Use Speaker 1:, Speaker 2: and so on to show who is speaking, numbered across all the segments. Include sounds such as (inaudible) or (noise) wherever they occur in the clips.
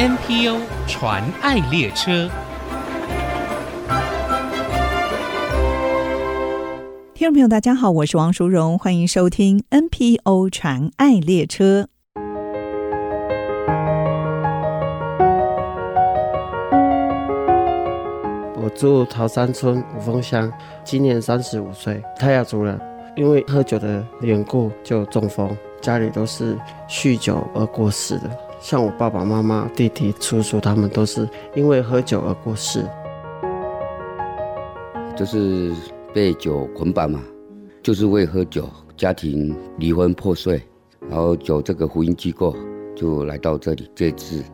Speaker 1: NPO 传爱列车，
Speaker 2: 听众朋友，大家好，我是王淑荣，欢迎收听 NPO 传爱列车。
Speaker 3: 我住桃山村五峰乡，今年三十五岁，泰雅族人，因为喝酒的缘故就中风，家里都是酗酒而过世的。像我爸爸妈妈、弟弟、叔叔，他们都是因为喝酒而过世，
Speaker 4: 就是被酒捆绑嘛，就是为喝酒，家庭离婚破碎，然后酒这个福音机构就来到这里这次，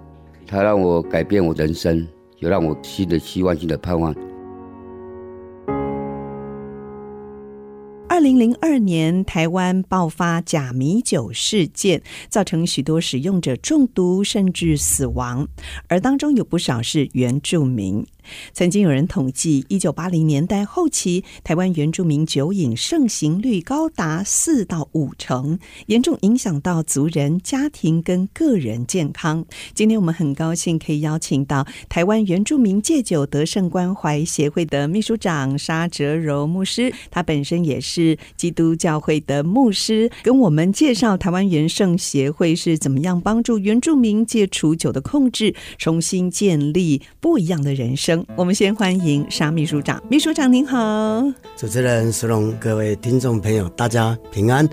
Speaker 4: 他让我改变我人生，也让我新的希望、新的盼望。
Speaker 2: 二零零二年，台湾爆发假米酒事件，造成许多使用者中毒甚至死亡，而当中有不少是原住民。曾经有人统计，一九八零年代后期，台湾原住民酒瘾盛行率高达四到五成，严重影响到族人、家庭跟个人健康。今天我们很高兴可以邀请到台湾原住民戒酒得胜关怀协会的秘书长沙哲柔牧师，他本身也是基督教会的牧师，跟我们介绍台湾原圣协会是怎么样帮助原住民戒除酒的控制，重新建立不一样的人生。我们先欢迎沙秘书长，秘书长您好，
Speaker 5: 主持人苏龙，各位听众朋友，大家平安。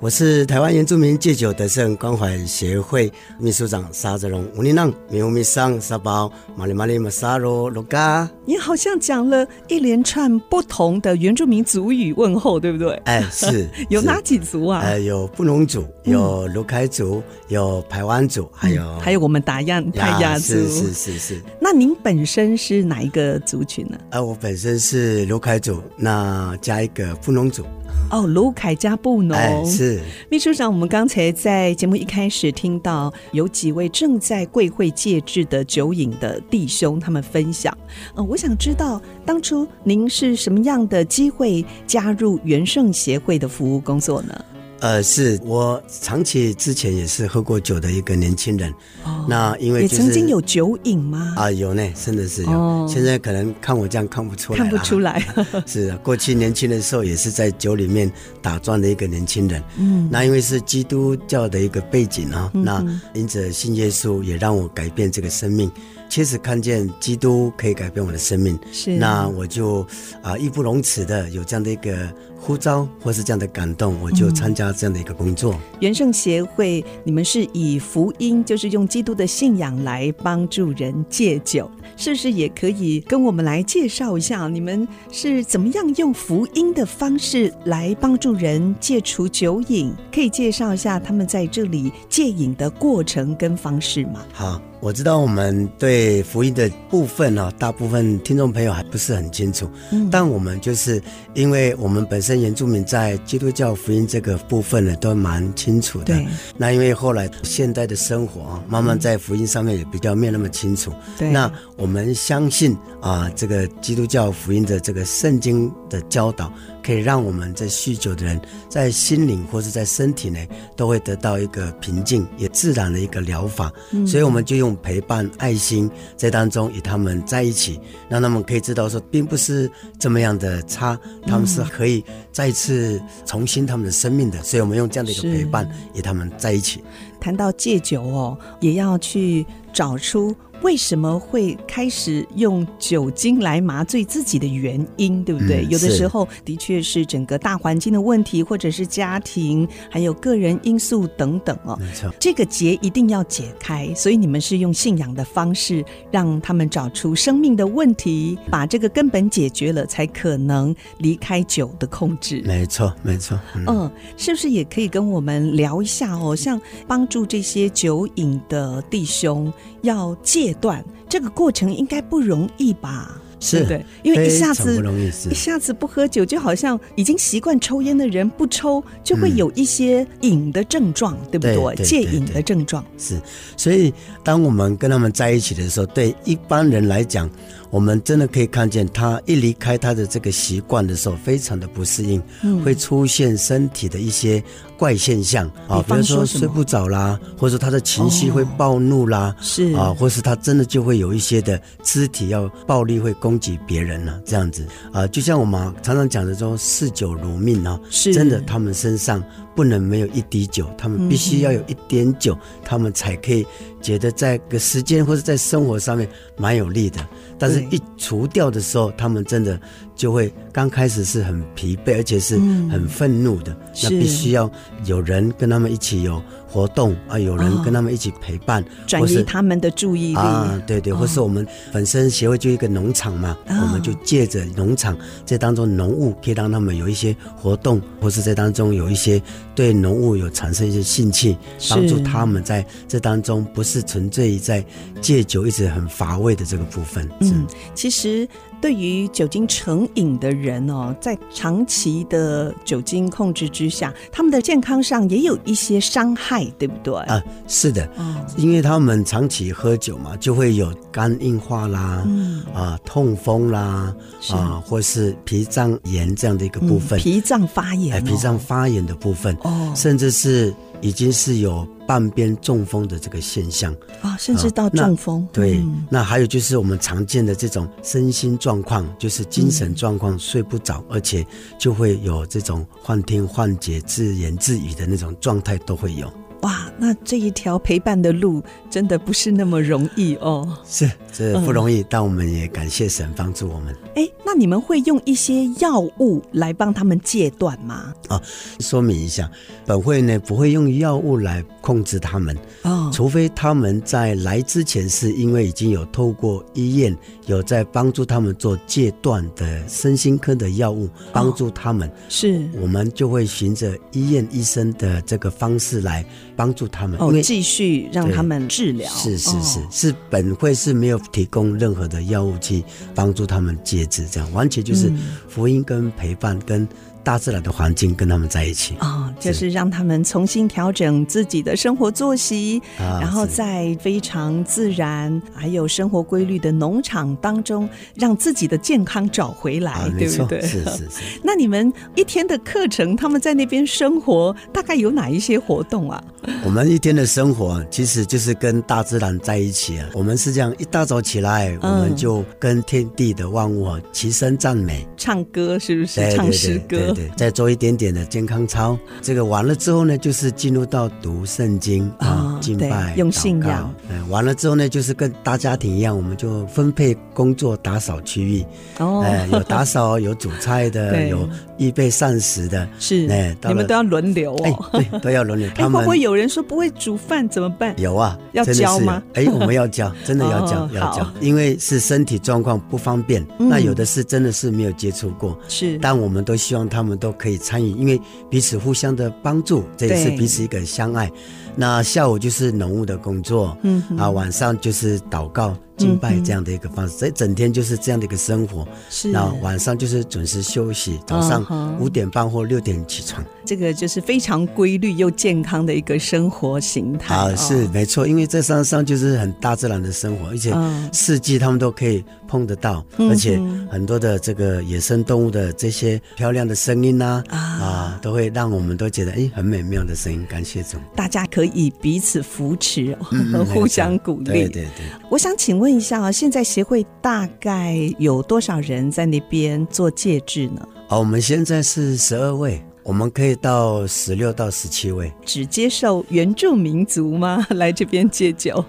Speaker 5: 我是台湾原住民戒酒得胜关怀协会秘书长沙泽龙。乌尼浪米乌米桑沙包马里马里马沙罗罗嘎。
Speaker 2: 你好像讲了一连串不同的原住民族语问候，对不对？
Speaker 5: 哎，是 (laughs)
Speaker 2: 有哪几族啊？
Speaker 5: 哎，有布农族，有卢凯族，有排湾族，还有、嗯、
Speaker 2: 还有我们达样泰雅族。
Speaker 5: 是是是是。
Speaker 2: 那您本身是哪一个族群呢？
Speaker 5: 啊，我本身是卢凯族，那加一个布农族。
Speaker 2: 哦，卢凯加布农、
Speaker 5: 哎、是
Speaker 2: 秘书长。我们刚才在节目一开始听到有几位正在贵会戒治的酒瘾的弟兄，他们分享。呃，我想知道当初您是什么样的机会加入元盛协会的服务工作呢？
Speaker 5: 呃，是我长期之前也是喝过酒的一个年轻人。哦，那因为、就是、
Speaker 2: 也曾经有酒瘾吗？
Speaker 5: 啊，有呢，真的是有。哦、现在可能看我这样看不出来，
Speaker 2: 看不出来。(laughs)
Speaker 5: 是啊，过去年轻的时候也是在酒里面打转的一个年轻人。嗯，那因为是基督教的一个背景啊，嗯、那因着信耶稣也让我改变这个生命。确实看见基督可以改变我的生命，是，那我就啊义不容辞的有这样的一个呼召，或是这样的感动，我就参加这样的一个工作。嗯、
Speaker 2: 原圣协会，你们是以福音，就是用基督的信仰来帮助人戒酒，是不是也可以跟我们来介绍一下，你们是怎么样用福音的方式来帮助人戒除酒瘾？可以介绍一下他们在这里戒瘾的过程跟方式吗？
Speaker 5: 好。我知道我们对福音的部分呢，大部分听众朋友还不是很清楚。嗯，但我们就是因为我们本身原住民在基督教福音这个部分呢，都蛮清楚的。对。那因为后来现代的生活啊，慢慢在福音上面也比较没有那么清楚。对。那我们相信啊，这个基督教福音的这个圣经的教导。可以让我们在酗酒的人在心灵或是在身体内都会得到一个平静，也自然的一个疗法。嗯。所以我们就用陪伴、爱心在当中与他们在一起，让他们可以知道说，并不是这么样的差，他们是可以再次重新他们的生命的。所以我们用这样的一个陪伴与他们在一起。
Speaker 2: 谈到戒酒哦，也要去找出。为什么会开始用酒精来麻醉自己的原因，对不对？嗯、有的时候的确是整个大环境的问题，或者是家庭，还有个人因素等等哦。没错，这个结一定要解开，所以你们是用信仰的方式让他们找出生命的问题，把这个根本解决了，才可能离开酒的控制。
Speaker 5: 没错，没错。嗯，
Speaker 2: 嗯，是不是也可以跟我们聊一下哦？像帮助这些酒瘾的弟兄要戒。阶段这个过程应该不容易吧？
Speaker 5: 是
Speaker 2: 对，因为一下子一下子不喝酒，就好像已经习惯抽烟的人不抽，就会有一些瘾的症状，嗯、对不对？对对对对戒瘾的症状
Speaker 5: 是。所以当我们跟他们在一起的时候，对一般人来讲，我们真的可以看见，他一离开他的这个习惯的时候，非常的不适应，嗯、会出现身体的一些怪现象啊，比如说睡不着啦，或者说他的情绪会暴怒啦，是、哦、啊，或是他真的就会有一些的肢体要暴力，会攻击别人了、啊，这样子。啊，就像我们常常讲的说“嗜酒如命”啊，是。真的，他们身上不能没有一滴酒，他们必须要有一点酒，嗯、他们才可以觉得在个时间或者在生活上面蛮有利的。但是，一除掉的时候，他们真的就会刚开始是很疲惫，而且是很愤怒的。嗯、那必须要有人跟他们一起有活动啊，有人跟他们一起陪伴，
Speaker 2: 转移他们的注意力。
Speaker 5: 啊，对对，或是我们本身协会就一个农场嘛，哦、我们就借着农场这当中农务，可以让他们有一些活动，或是在当中有一些对农务有产生一些兴趣，帮助他们在这当中不是纯粹在戒酒一直很乏味的这个部分。
Speaker 2: 嗯，其实对于酒精成瘾的人哦，在长期的酒精控制之下，他们的健康上也有一些伤害，对不对？啊，
Speaker 5: 是的，因为他们长期喝酒嘛，就会有肝硬化啦，嗯、啊，痛风啦，是。啊，或是脾脏炎这样的一个部分，
Speaker 2: 嗯、脾脏发炎、哦哎，
Speaker 5: 脾脏发炎的部分，哦，甚至是。已经是有半边中风的这个现象
Speaker 2: 啊，甚至到中风。
Speaker 5: 对，嗯、那还有就是我们常见的这种身心状况，就是精神状况睡不着，嗯、而且就会有这种幻听、幻觉、自言自语的那种状态都会有。
Speaker 2: 哇，那这一条陪伴的路真的不是那么容易哦。
Speaker 5: 是，这不容易，嗯、但我们也感谢神帮助我们。
Speaker 2: 哎，那你们会用一些药物来帮他们戒断吗？
Speaker 5: 啊，说明一下，本会呢不会用药物来控制他们哦，除非他们在来之前是因为已经有透过医院有在帮助他们做戒断的身心科的药物帮助他们，哦、是，我们就会循着医院医生的这个方式来。帮助他们，
Speaker 2: 哦，继续让他们治疗。
Speaker 5: 是是是，是本会是没有提供任何的药物去帮助他们戒治，这样完全就是福音跟陪伴跟。大自然的环境跟他们在一起
Speaker 2: 哦，就是让他们重新调整自己的生活作息，然后在非常自然还有生活规律的农场当中，让自己的健康找回来，对不对？
Speaker 5: 是是 (laughs) 是。
Speaker 2: 那你们一天的课程，他们在那边生活大概有哪一些活动啊？
Speaker 5: 我们一天的生活其实就是跟大自然在一起啊。我们是这样，一大早起来，我们就跟天地的万物齐声赞美，
Speaker 2: 唱歌，是不是？唱诗歌。
Speaker 5: 对，再做一点点的健康操，这个完了之后呢，就是进入到读圣经啊，敬拜、
Speaker 2: 用信仰。
Speaker 5: 嗯，完了之后呢，就是跟大家庭一样，我们就分配工作，打扫区域。哦，哎，有打扫，(laughs) 有煮菜的，有预备膳食的。是，哎，
Speaker 2: 你们都要轮流哦。
Speaker 5: 对，(laughs) 都要轮流。他们
Speaker 2: 会不会有人说不会煮饭怎么办？
Speaker 5: 有啊，
Speaker 2: 要教吗？
Speaker 5: 哎，我们要教，(laughs) 真的要教，要教，因为是身体状况不方便。那有的是真的是没有接触过，是，但我们都希望他们。我们都可以参与，因为彼此互相的帮助，这也是彼此一个相爱。那下午就是农务的工作，嗯，啊，晚上就是祷告。敬拜这样的一个方式，所以整天就是这样的一个生活。是，那晚上就是准时休息，早上五点半或六点起床。
Speaker 2: 这个就是非常规律又健康的一个生活形态。
Speaker 5: 啊，是没错，因为在山上就是很大自然的生活，而且四季他们都可以碰得到，而且很多的这个野生动物的这些漂亮的声音呐，啊，都会让我们都觉得哎，很美妙的声音。感谢总，
Speaker 2: 大家可以彼此扶持和互相鼓励。对对对，我想请问。问一下啊，现在协会大概有多少人在那边做戒治呢？
Speaker 5: 好，我们现在是十二位，我们可以到十六到十七位。
Speaker 2: 只接受原住民族吗？(laughs) 来这边戒酒？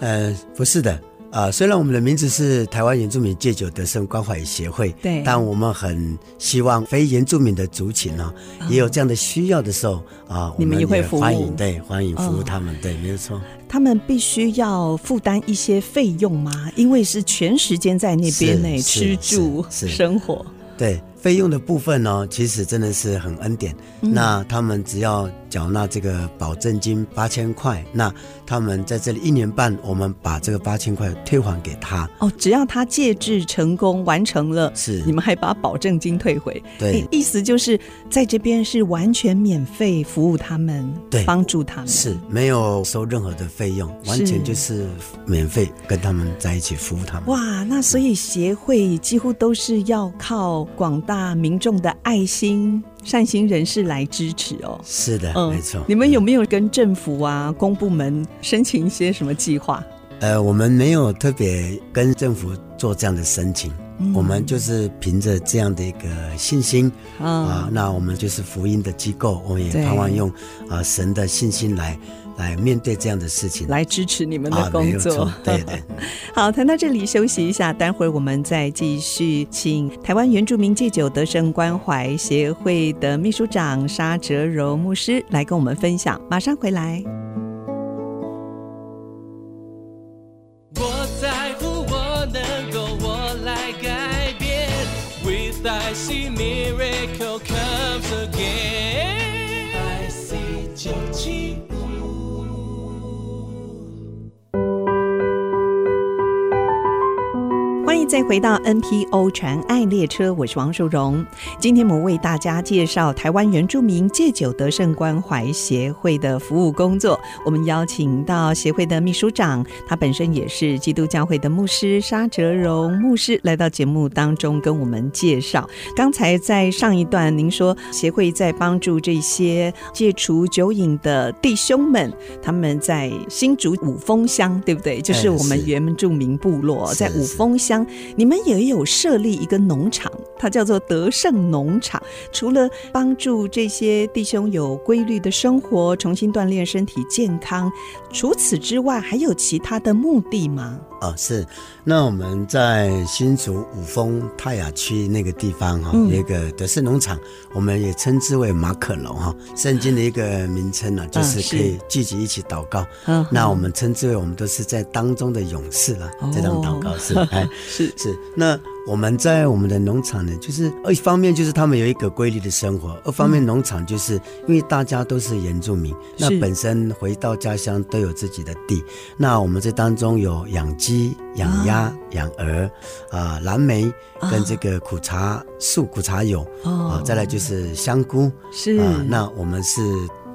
Speaker 5: 呃，不是的。啊、呃，虽然我们的名字是台湾原住民戒酒得胜关怀协会，对，但我们很希望非原住民的族群呢、哦，也有这样的需要的时候啊，你们也会欢迎，对，欢迎服务他们，哦、对，没有错。
Speaker 2: 他们必须要负担一些费用吗？因为是全时间在那边内吃住 (laughs) 生活，
Speaker 5: 对。费用的部分呢，其实真的是很恩典。嗯、那他们只要缴纳这个保证金八千块，那他们在这里一年半，我们把这个八千块退还给他。
Speaker 2: 哦，只要他戒治成功完成了，
Speaker 5: 是
Speaker 2: 你们还把保证金退回。
Speaker 5: 对，
Speaker 2: 意思就是在这边是完全免费服务他们，
Speaker 5: 对，
Speaker 2: 帮助他们，
Speaker 5: 是没有收任何的费用，完全就是免费跟他们在一起服务他们。
Speaker 2: 哇，那所以协会几乎都是要靠广大民众的爱心。善心人士来支持哦，
Speaker 5: 是的，嗯、没错。
Speaker 2: 你们有没有跟政府啊、公部门申请一些什么计划？
Speaker 5: 呃，我们没有特别跟政府做这样的申请，嗯、我们就是凭着这样的一个信心啊、那我们就是福音的机构，我们也盼望用啊、呃、神的信心来。来面对这样的事情，
Speaker 2: 来支持你们的工作。
Speaker 5: 啊、对对。(laughs)
Speaker 2: 好，谈到这里休息一下，待会儿我们再继续，请台湾原住民戒酒得胜关怀协会的秘书长沙哲柔牧师来跟我们分享。马上回来。回到 NPO 传爱列车，我是王淑荣。今天我们为大家介绍台湾原住民戒酒得胜关怀协会的服务工作。我们邀请到协会的秘书长，他本身也是基督教会的牧师沙哲荣牧师，来到节目当中跟我们介绍。刚才在上一段，您说协会在帮助这些戒除酒瘾的弟兄们，他们在新竹五峰乡，对不对？就是我们原住民部落在五峰乡。你们也有设立一个农场，它叫做德胜农场。除了帮助这些弟兄有规律的生活，重新锻炼身体健康，除此之外，还有其他的目的吗？
Speaker 5: 哦，是。那我们在新竹五峰泰雅区那个地方哈，有一个德胜农场，我们也称之为马可楼哈。圣经的一个名称呢，就是可以聚集一起祷告。那我们称之为我们都是在当中的勇士了，这种祷告是哎，(laughs)
Speaker 2: 是
Speaker 5: 是那。我们在我们的农场呢，就是一方面就是他们有一个规律的生活，二方面农场就是因为大家都是原住民，那本身回到家乡都有自己的地，那我们这当中有养鸡、养鸭、养鹅，啊，蓝莓跟这个苦茶树、苦茶油，啊，再来就是香菇，
Speaker 2: 是。
Speaker 5: 啊，那我们是。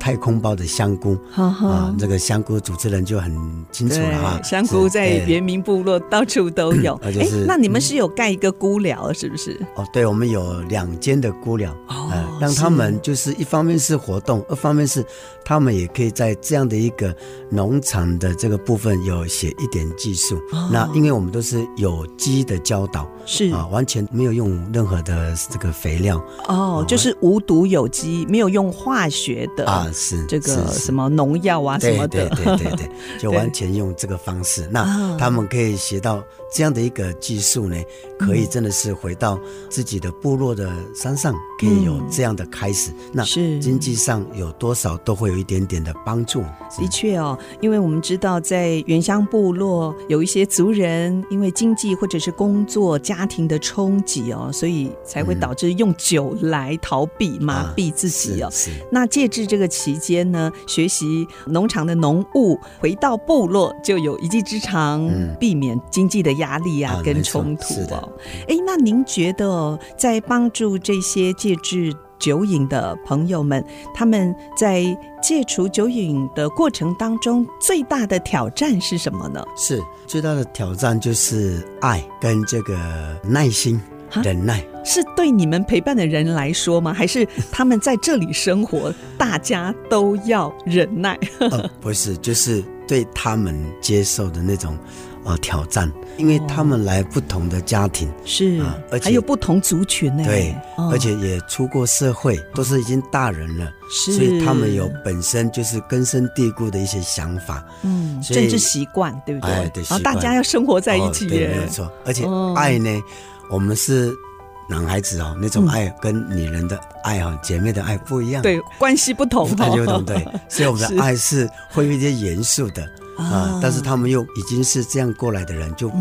Speaker 5: 太空包的香菇啊，这、个香菇主持人就很清楚了哈。
Speaker 2: 香菇在原民部落到处都有。哎、(coughs) 就是，那你们是有盖一个菇寮是不是？
Speaker 5: 哦，对，我们有两间的菇寮，哦、呃，让他们就是一方面是活动，二方面是他们也可以在这样的一个农场的这个部分有写一点技术。哦、那因为我们都是有机的教导，
Speaker 2: 是啊、呃，
Speaker 5: 完全没有用任何的这个肥料。
Speaker 2: 哦，呃、就是无毒有机，没有用化学的啊。
Speaker 5: 是
Speaker 2: 这个什么农药啊什么的，
Speaker 5: 对对对对对，(laughs) 就完全用这个方式。那他们可以学到这样的一个技术呢，可以真的是回到自己的部落的山上，可以有这样的开始。那是经济上有多少都会有一点点的帮助。
Speaker 2: 的确哦，因为我们知道在原乡部落有一些族人，因为经济或者是工作、家庭的冲击哦，所以才会导致用酒来逃避、麻痹自己哦。是那借至这个。期间呢，学习农场的农务，回到部落就有一技之长，嗯、避免经济的压力啊，啊跟冲突哦。哎，那您觉得在帮助这些戒治酒瘾的朋友们，他们在戒除酒瘾的过程当中，最大的挑战是什么呢？
Speaker 5: 是最大的挑战就是爱跟这个耐心。忍耐
Speaker 2: 是对你们陪伴的人来说吗？还是他们在这里生活，大家都要忍耐？(laughs)
Speaker 5: 呃，不是，就是对他们接受的那种呃挑战，因为他们来不同的家庭，
Speaker 2: 是，而且还有不同族群呢。
Speaker 5: 对，而且也出过社会，都是已经大人了，是，所以他们有本身就是根深蒂固的一些想法，嗯，
Speaker 2: 政治习惯，对不对？
Speaker 5: 哎，对，
Speaker 2: 然后大家要生活在一起，
Speaker 5: 对，没有错。而且爱呢。我们是男孩子哦，那种爱跟女人的爱啊，姐妹的爱不一样，
Speaker 2: 对，关系不同，
Speaker 5: 关系不同，对，所以我们的 (laughs) 爱是会有一些严肃的啊，但是他们又已经是这样过来的人，就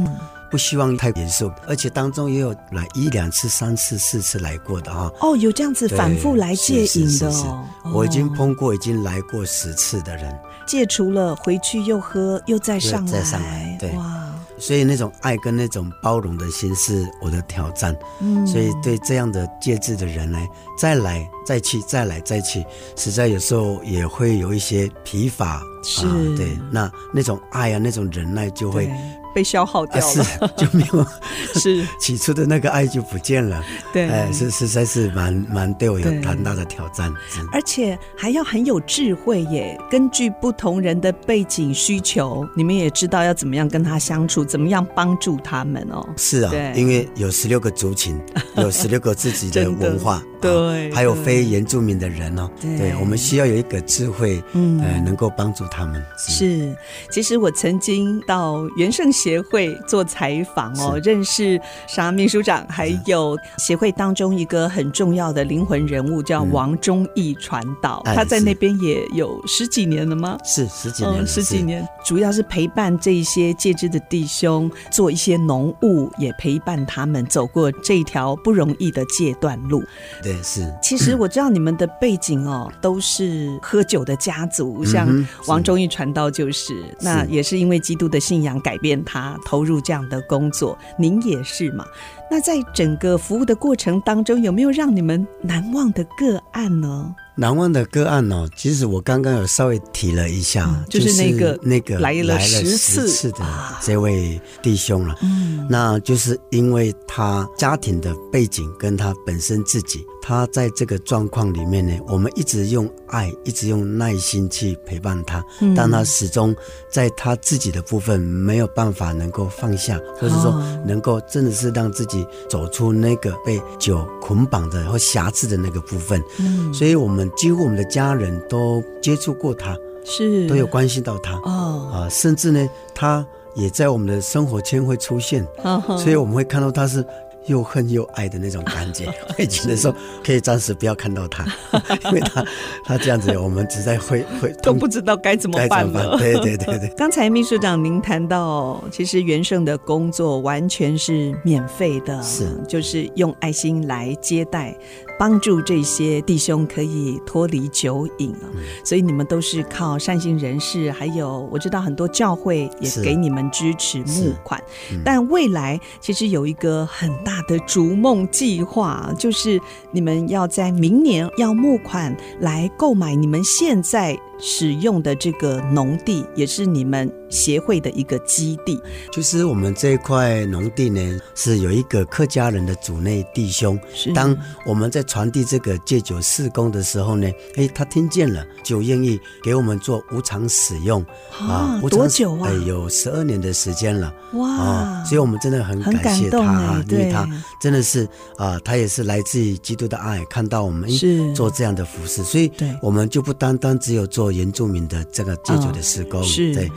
Speaker 5: 不希望太严肃，而且当中也有来一两次、三次、四次来过的哈。
Speaker 2: 哦，有这样子反复来戒瘾的哦。
Speaker 5: 我已经碰过已经来过十次的人，
Speaker 2: 戒除了回去又喝，又再上来，
Speaker 5: 再上来，对。
Speaker 2: 哇。
Speaker 5: 所以那种爱跟那种包容的心是我的挑战。嗯，所以对这样的戒制的人呢，再来再去，再来再去，实在有时候也会有一些疲乏。
Speaker 2: 是、
Speaker 5: 啊，对，那那种爱啊，那种忍耐就会。
Speaker 2: 被消耗掉了，
Speaker 5: 啊、(laughs) 就没有，(laughs)
Speaker 2: 是。(laughs)
Speaker 5: 起初的那个爱就不见了。
Speaker 2: 对，
Speaker 5: 哎，是实在是蛮蛮对我有很大的挑战，
Speaker 2: 而且还要很有智慧耶。根据不同人的背景需求，你们也知道要怎么样跟他相处，怎么样帮助他们哦。
Speaker 5: 是啊，因为有十六个族群，有十六个自己的。文化，
Speaker 2: 对，
Speaker 5: 还有非原住民的人哦。对，我们需要有一个智慧，嗯，呃，能够帮助他们。
Speaker 2: 是，其实我曾经到元圣协会做采访哦，认识沙秘书长，还有协会当中一个很重要的灵魂人物叫王忠义传道，嗯、他在那边也有十几年了吗？
Speaker 5: 是十几年、嗯，
Speaker 2: 十几年，主要是陪伴这一些戒支的弟兄做一些农务，也陪伴他们走过这条不容易的戒断路。
Speaker 5: 对，是。
Speaker 2: 其实我知道你们的背景哦，都是喝酒的家族，像王忠义传道就是，那也是因为基督的信仰改变他。他投入这样的工作，您也是嘛？那在整个服务的过程当中，有没有让你们难忘的个案呢？
Speaker 5: 难忘的个案哦，其实我刚刚有稍微提了一下，嗯、就是那个那个来了十次。的这位弟兄了。嗯，那就是因为他家庭的背景跟他本身自己，他在这个状况里面呢，我们一直用爱，一直用耐心去陪伴他，嗯、但他始终在他自己的部分没有办法能够放下，或者说能够真的是让自己走出那个被酒捆绑的或瑕疵的那个部分。嗯，所以我们。几乎我们的家人都接触过他，
Speaker 2: 是都
Speaker 5: 有关心到他哦啊，甚至呢，他也在我们的生活圈会出现，哦、所以我们会看到他是。又恨又爱的那种感觉，(laughs) 会觉得说可以暂时不要看到他，(laughs) 因为他他这样子，我们实在会会
Speaker 2: 都不知道该怎么办了。
Speaker 5: 对对对对。(laughs)
Speaker 2: 刚才秘书长您谈到，其实元圣的工作完全是免费的，
Speaker 5: 是
Speaker 2: 就是用爱心来接待，帮助这些弟兄可以脱离酒瘾啊。嗯、所以你们都是靠善心人士，还有我知道很多教会也给你们支持募款，嗯、但未来其实有一个很大。大的逐梦计划，就是你们要在明年要募款来购买你们现在使用的这个农地，也是你们协会的一个基地。
Speaker 5: 就是我们这一块农地呢，是有一个客家人的主内弟兄。是当我们在传递这个戒酒事工的时候呢，哎，他听见了，就愿意给我们做无偿使用
Speaker 2: 啊。多久啊？
Speaker 5: 哎，有十二年的时间了。哇、啊！所以我们真的很感谢他，因为他真的是啊，他也是来自于基督的爱，看到我们是做这样的服饰，所以我们就不单单只有做。原住民的这个戒酒的事工，哦、是对，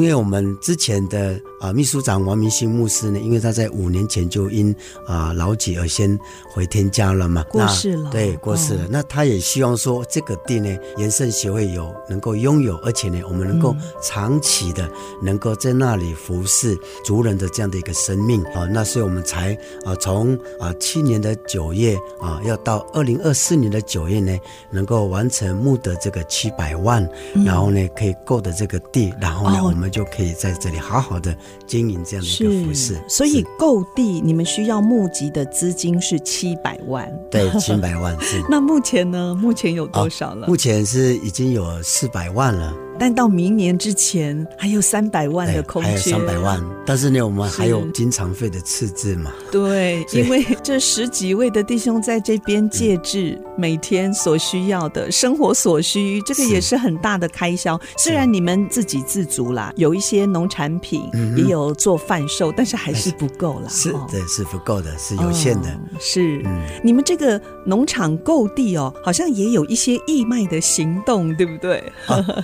Speaker 5: 因为我们之前的啊秘书长王明兴牧师呢，因为他在五年前就因啊老疾而先回天家了嘛，
Speaker 2: 过世了，
Speaker 5: 对，过世了。哦、那他也希望说这个地呢，延圣协会有能够拥有，而且呢，我们能够长期的能够在那里服侍族人的这样的一个生命啊，那所以我们才啊从啊去年的九月啊，要到二零二四年的九月呢，能够完成募得这个七百万。然后呢，可以购得这个地，然后呢，我们就可以在这里好好的经营这样的一个服饰。
Speaker 2: 所以购地，你们需要募集的资金是七百万。
Speaker 5: 对，七百万是。(laughs)
Speaker 2: 那目前呢？目前有多少了？
Speaker 5: 目前是已经有四百万了。
Speaker 2: 但到明年之前还有三百万的空间，还有
Speaker 5: 三百万。但是呢，我们还有经常费的赤字嘛？
Speaker 2: 对，因为这十几位的弟兄在这边借制，每天所需要的生活所需，这个也是很大的开销。虽然你们自给自足啦，有一些农产品也有做贩售，但是还是不够啦。
Speaker 5: 是，对，是不够的，是有限的。
Speaker 2: 是，你们这个农场购地哦，好像也有一些义卖的行动，对不对？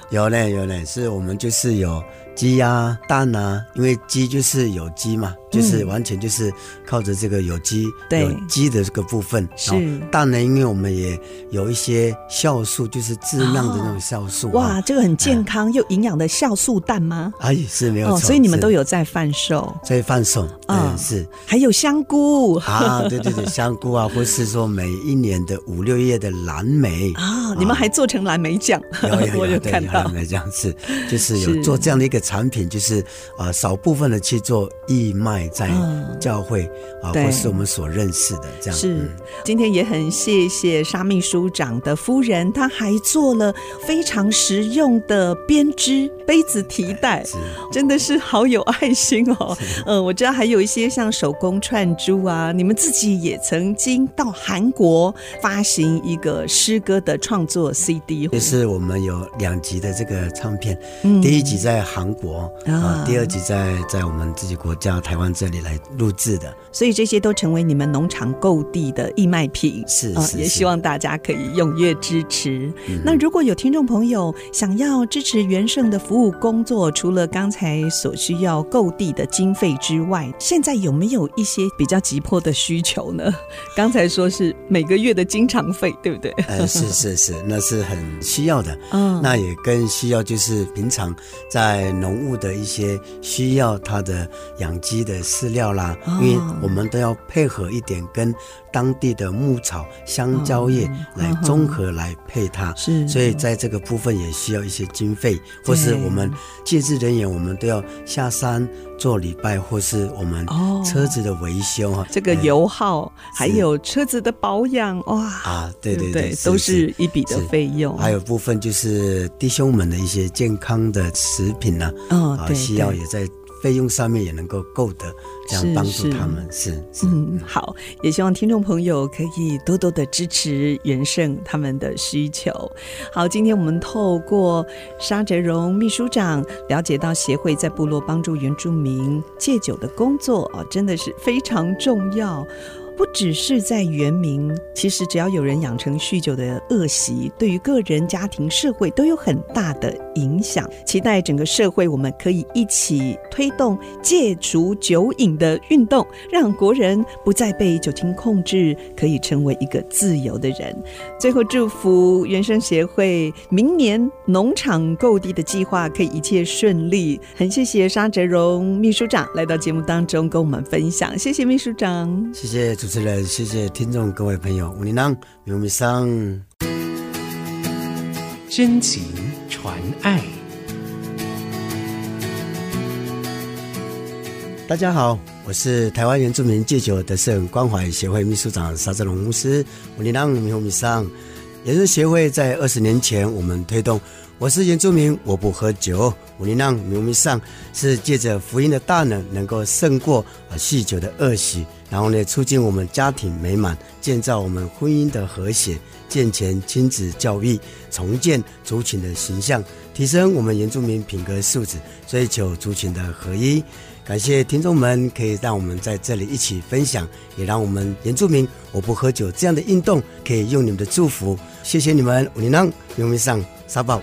Speaker 5: 有嘞。有呢，是我们就是有鸡啊、蛋啊，因为鸡就是有机嘛。就是完全就是靠着这个有机、
Speaker 2: 对
Speaker 5: 有机的这个部分。
Speaker 2: 是
Speaker 5: 蛋呢，因为我们也有一些酵素，就是质量的那种酵素。
Speaker 2: 哇，这个很健康又营养的酵素蛋吗？
Speaker 5: 哎，是没有错。
Speaker 2: 所以你们都有在贩售，
Speaker 5: 在贩售。嗯，是。
Speaker 2: 还有香菇
Speaker 5: 啊，对对对，香菇啊，(laughs) 或是说每一年的五六月的蓝莓
Speaker 2: 啊，你们还做成蓝莓酱，(laughs) 我有看到。
Speaker 5: 蓝莓酱是，就是有做这样的一个产品，就是呃少部分的去做义卖。在教会、嗯、啊，或是我们所认识的这样。
Speaker 2: 是，嗯、今天也很谢谢沙秘书长的夫人，她还做了非常实用的编织杯子提袋，是真的是好有爱心哦。(laughs) 嗯，我知道还有一些像手工串珠啊，你们自己也曾经到韩国发行一个诗歌的创作 CD，
Speaker 5: 就是我们有两集的这个唱片，嗯、第一集在韩国啊，啊，第二集在在我们自己国家台湾。这里来录制的，
Speaker 2: 所以这些都成为你们农场购地的义卖品，
Speaker 5: 是，
Speaker 2: 是，是、呃，也希望大家可以踊跃支持。嗯、那如果有听众朋友想要支持元盛的服务工作，除了刚才所需要购地的经费之外，现在有没有一些比较急迫的需求呢？(laughs) 刚才说是每个月的经常费，对不对？
Speaker 5: 呃，是是是，那是很需要的。嗯，那也更需要就是平常在农务的一些需要，它的养鸡的。饲料啦，因为我们都要配合一点跟当地的牧草、香蕉叶来综合来配它，是，所以在这个部分也需要一些经费，或是我们介质人员，我们都要下山做礼拜，或是我们车子的维修哈，
Speaker 2: 这个油耗还有车子的保养哇
Speaker 5: 啊，对对对，
Speaker 2: 都是一笔的费用，
Speaker 5: 还有部分就是弟兄们的一些健康的食品呢，啊，需要也在。费用上面也能够够的，这样帮助他们是，
Speaker 2: 嗯好，也希望听众朋友可以多多的支持元盛他们的需求。好，今天我们透过沙哲荣秘书长了解到协会在部落帮助原住民戒酒的工作啊，真的是非常重要。不只是在原民，其实只要有人养成酗酒的恶习，对于个人、家庭、社会都有很大的影响。期待整个社会，我们可以一起推动戒除酒瘾的运动，让国人不再被酒精控制，可以成为一个自由的人。最后，祝福原生协会明年农场购地的计划可以一切顺利。很谢谢沙哲荣秘书长来到节目当中跟我们分享，谢谢秘书长，
Speaker 5: 谢谢。主持人，谢谢听众各位朋友，五里浪苗米桑，
Speaker 1: 真情传爱。
Speaker 5: 大家好，我是台湾原住民戒酒的圣关怀协会秘书长沙志龙牧师，五里浪苗米桑。也是协会在二十年前，我们推动。我是原住民，我不喝酒。五里浪苗米上是借着福音的大能，能够胜过啊酗酒的恶习，然后呢，促进我们家庭美满，建造我们婚姻的和谐，健全亲子教育，重建族群的形象，提升我们原住民品格素质，追求族群的合一。感谢听众们可以让我们在这里一起分享，也让我们原住民我不喝酒这样的运动可以用你们的祝福，谢谢你们。五里浪苗米桑沙宝。